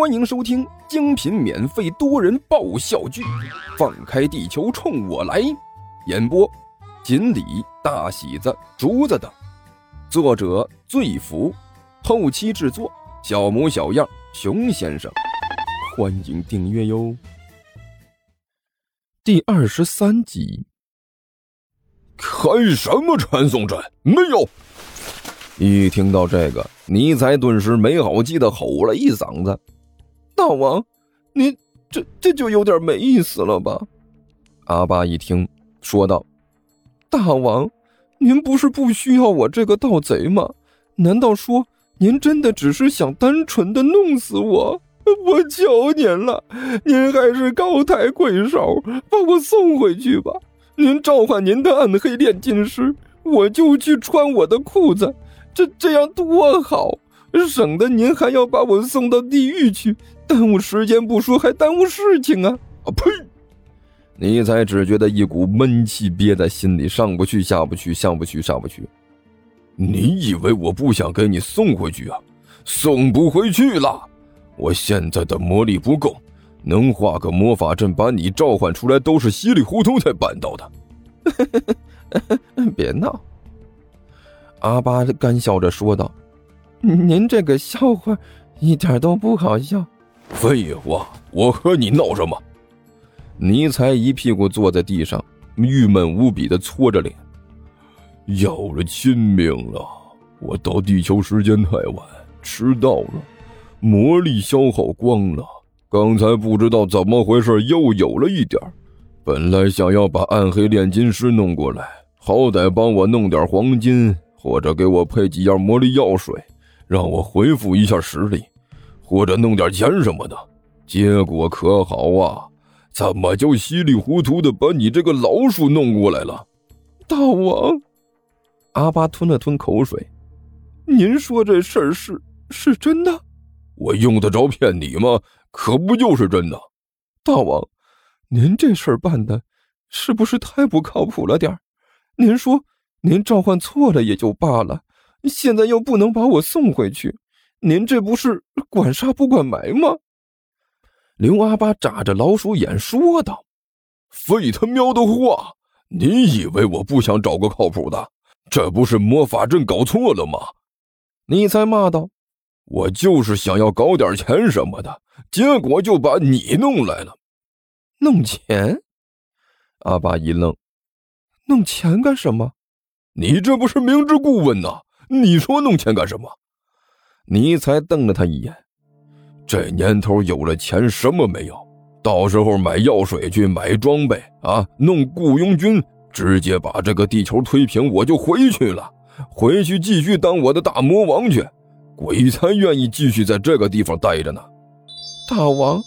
欢迎收听精品免费多人爆笑剧《放开地球冲我来》，演播：锦鲤、大喜子、竹子等，作者：醉福，后期制作：小模小样、熊先生。欢迎订阅哟。第二十三集，开什么传送阵？没有。一听到这个，尼才顿时没好气的吼了一嗓子。大王，您这这就有点没意思了吧？阿巴一听，说道：“大王，您不是不需要我这个盗贼吗？难道说您真的只是想单纯的弄死我？我求您了，您还是高抬贵手，把我送回去吧。您召唤您的暗黑炼金师，我就去穿我的裤子，这这样多好，省得您还要把我送到地狱去。”耽误时间不说，还耽误事情啊！啊呸！尼才只觉得一股闷气憋在心里，上不去下不去，上不去上不去。你以为我不想给你送回去啊？送不回去了！我现在的魔力不够，能画个魔法阵把你召唤出来，都是稀里糊涂才办到的。别闹！阿巴干笑着说道：“您这个笑话一点都不好笑。”废话，我和你闹什么？尼才一屁股坐在地上，郁闷无比的搓着脸。要了亲命了！我到地球时间太晚，迟到了，魔力消耗光了。刚才不知道怎么回事，又有了一点本来想要把暗黑炼金师弄过来，好歹帮我弄点黄金，或者给我配几样魔力药水，让我恢复一下实力。或者弄点钱什么的，结果可好啊？怎么就稀里糊涂的把你这个老鼠弄过来了？大王，阿巴吞了吞口水，您说这事儿是是真的？我用得着骗你吗？可不就是真的？大王，您这事儿办的是不是太不靠谱了点儿您说您召唤错了也就罢了，现在又不能把我送回去。您这不是管杀不管埋吗？刘阿八眨着老鼠眼说道：“废他喵的话！你以为我不想找个靠谱的？这不是魔法阵搞错了吗？”你才骂道：“我就是想要搞点钱什么的，结果就把你弄来了。弄钱？”阿八一愣：“弄钱干什么？你这不是明知故问呐？你说弄钱干什么？”尼才瞪了他一眼，这年头有了钱什么没有？到时候买药水去，买装备啊，弄雇佣军，直接把这个地球推平，我就回去了，回去继续当我的大魔王去。鬼才愿意继续在这个地方待着呢。大王，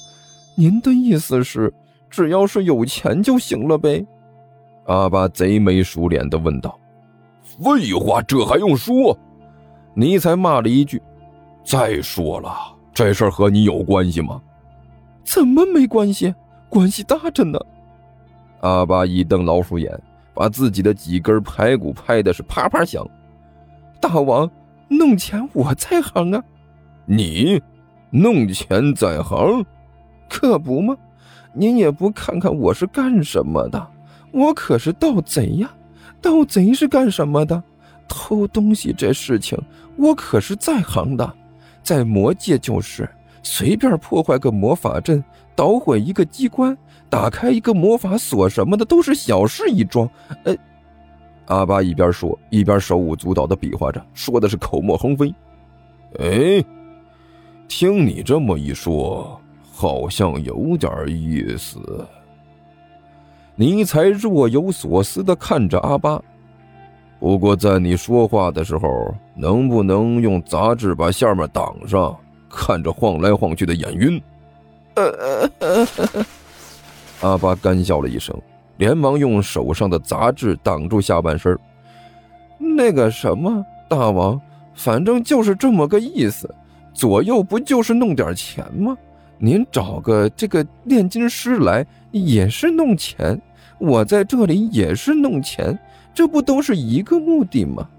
您的意思是，只要是有钱就行了呗？阿巴贼眉鼠脸的问道。废话，这还用说？尼才骂了一句。再说了，这事儿和你有关系吗？怎么没关系？关系大着呢！阿巴一瞪老鼠眼，把自己的几根排骨拍的是啪啪响。大王，弄钱我在行啊！你，弄钱在行？可不吗？您也不看看我是干什么的？我可是盗贼呀！盗贼是干什么的？偷东西这事情，我可是在行的。在魔界就是随便破坏个魔法阵，捣毁一个机关，打开一个魔法锁什么的都是小事一桩。呃，阿巴一边说一边手舞足蹈的比划着，说的是口沫横飞。哎，听你这么一说，好像有点意思。尼才若有所思的看着阿巴。不过，在你说话的时候，能不能用杂志把下面挡上？看着晃来晃去的眼晕。阿巴干笑了一声，连忙用手上的杂志挡住下半身。那个什么，大王，反正就是这么个意思。左右不就是弄点钱吗？您找个这个炼金师来也是弄钱，我在这里也是弄钱。这不都是一个目的吗？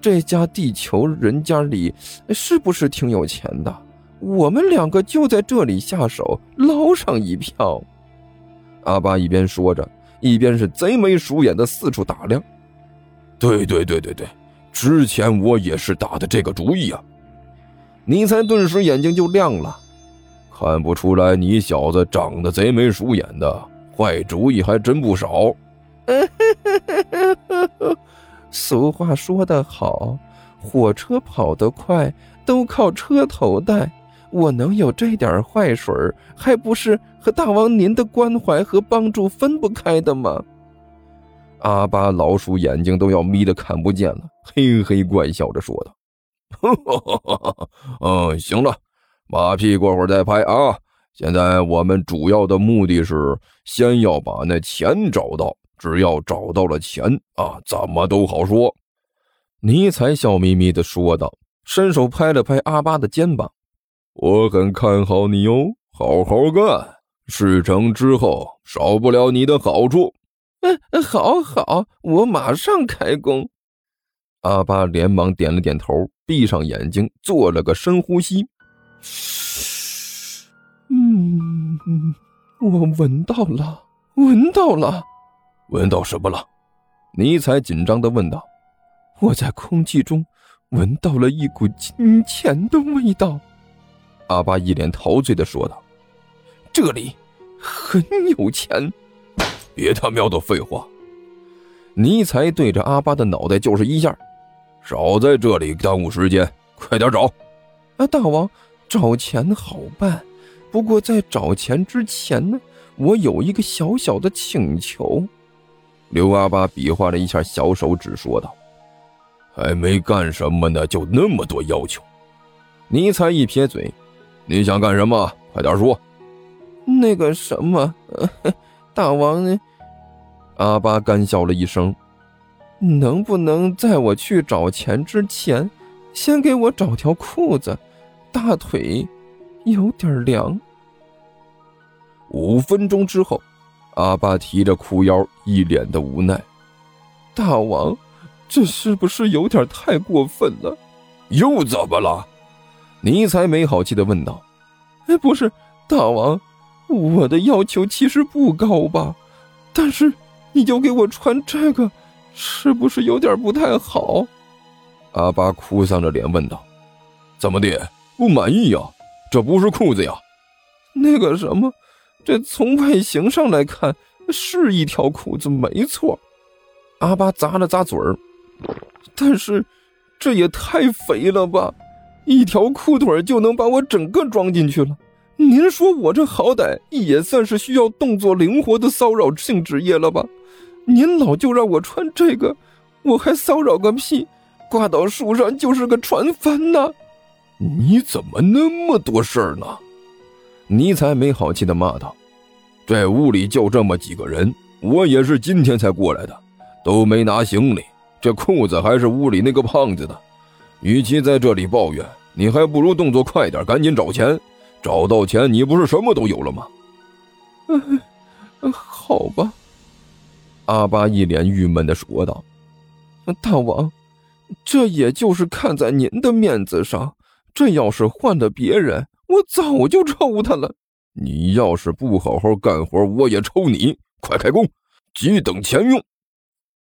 这家地球人家里是不是挺有钱的？我们两个就在这里下手捞上一票。阿巴一边说着，一边是贼眉鼠眼的四处打量。对对对对对，之前我也是打的这个主意啊！尼才顿时眼睛就亮了，看不出来你小子长得贼眉鼠眼的，坏主意还真不少。俗话说得好，火车跑得快都靠车头带。我能有这点坏水还不是和大王您的关怀和帮助分不开的吗？阿巴老鼠眼睛都要眯得看不见了，嘿嘿怪笑着说道：“ 嗯，行了，马屁过会儿再拍啊！现在我们主要的目的是先要把那钱找到，只要找到了钱啊，怎么都好说。”尼才笑眯眯地说道，伸手拍了拍阿巴的肩膀。我很看好你哦，好好干，事成之后少不了你的好处。嗯，好好，我马上开工。阿巴连忙点了点头，闭上眼睛，做了个深呼吸。嗯，我闻到了，闻到了，闻到什么了？尼采紧张的问道。我在空气中闻到了一股金钱的味道。阿巴一脸陶醉的说道：“这里很有钱。”别他喵的废话！尼采对着阿巴的脑袋就是一下，少在这里耽误时间，快点找！啊，大王，找钱好办，不过在找钱之前呢，我有一个小小的请求。刘阿巴比划了一下小手指，说道：“还没干什么呢，就那么多要求？”尼才一撇嘴。你想干什么？快点说。那个什么，大王呢？阿巴干笑了一声。能不能在我去找钱之前，先给我找条裤子？大腿有点凉。五分钟之后，阿巴提着裤腰，一脸的无奈。大王，这是不是有点太过分了？又怎么了？尼才没好气的问道：“哎，不是，大王，我的要求其实不高吧？但是你就给我穿这个，是不是有点不太好？”阿巴哭丧着脸问道：“怎么的，不满意呀？这不是裤子呀？那个什么，这从外形上来看是一条裤子，没错。”阿巴咂了咂嘴儿，但是这也太肥了吧！一条裤腿就能把我整个装进去了，您说我这好歹也算是需要动作灵活的骚扰性职业了吧？您老就让我穿这个，我还骚扰个屁？挂到树上就是个船帆呐！你怎么那么多事儿呢？尼才没好气的骂道：“这屋里就这么几个人，我也是今天才过来的，都没拿行李，这裤子还是屋里那个胖子的。”与其在这里抱怨，你还不如动作快点，赶紧找钱。找到钱，你不是什么都有了吗？嗯，好吧。阿巴一脸郁闷的说道：“大王，这也就是看在您的面子上。这要是换了别人，我早就抽他了。你要是不好好干活，我也抽你。快开工，急等钱用。”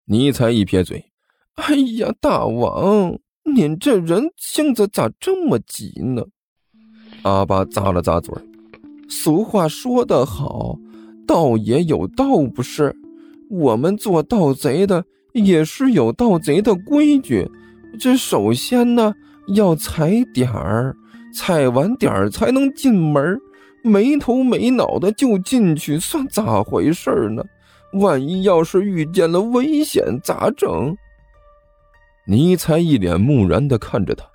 尼才一撇嘴：“哎呀，大王。”您这人性子咋这么急呢？阿巴咂了咂嘴俗话说得好，盗也有盗不是？我们做盗贼的也是有盗贼的规矩。这首先呢，要踩点儿，踩完点儿才能进门。没头没脑的就进去，算咋回事呢？万一要是遇见了危险，咋整？尼才一脸木然的看着他，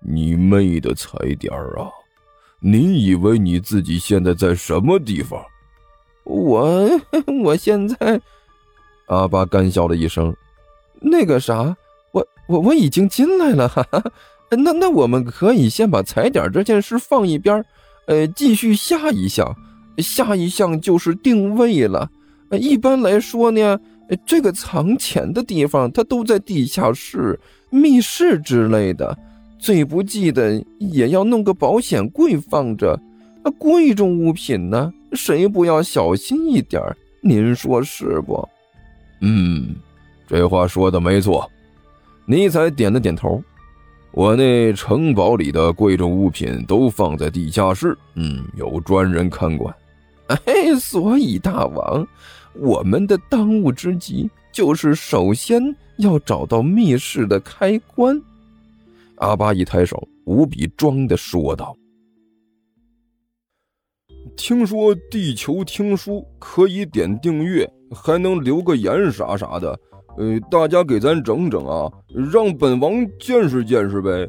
你妹的踩点儿啊！你以为你自己现在在什么地方？我 我现在……阿巴干笑了一声，那个啥，我我已经进来了，哈哈。那那我们可以先把踩点这件事放一边，呃，继续下一项，下一项就是定位了。一般来说呢。这个藏钱的地方，它都在地下室、密室之类的。最不济的也要弄个保险柜放着。那贵重物品呢，谁不要小心一点您说是不？嗯，这话说的没错。尼采点了点头。我那城堡里的贵重物品都放在地下室，嗯，有专人看管。哎，所以大王，我们的当务之急就是首先要找到密室的开关。阿巴一抬手，无比装的说道：“听说地球听书可以点订阅，还能留个言啥啥的。”呃，大家给咱整整啊，让本王见识见识呗。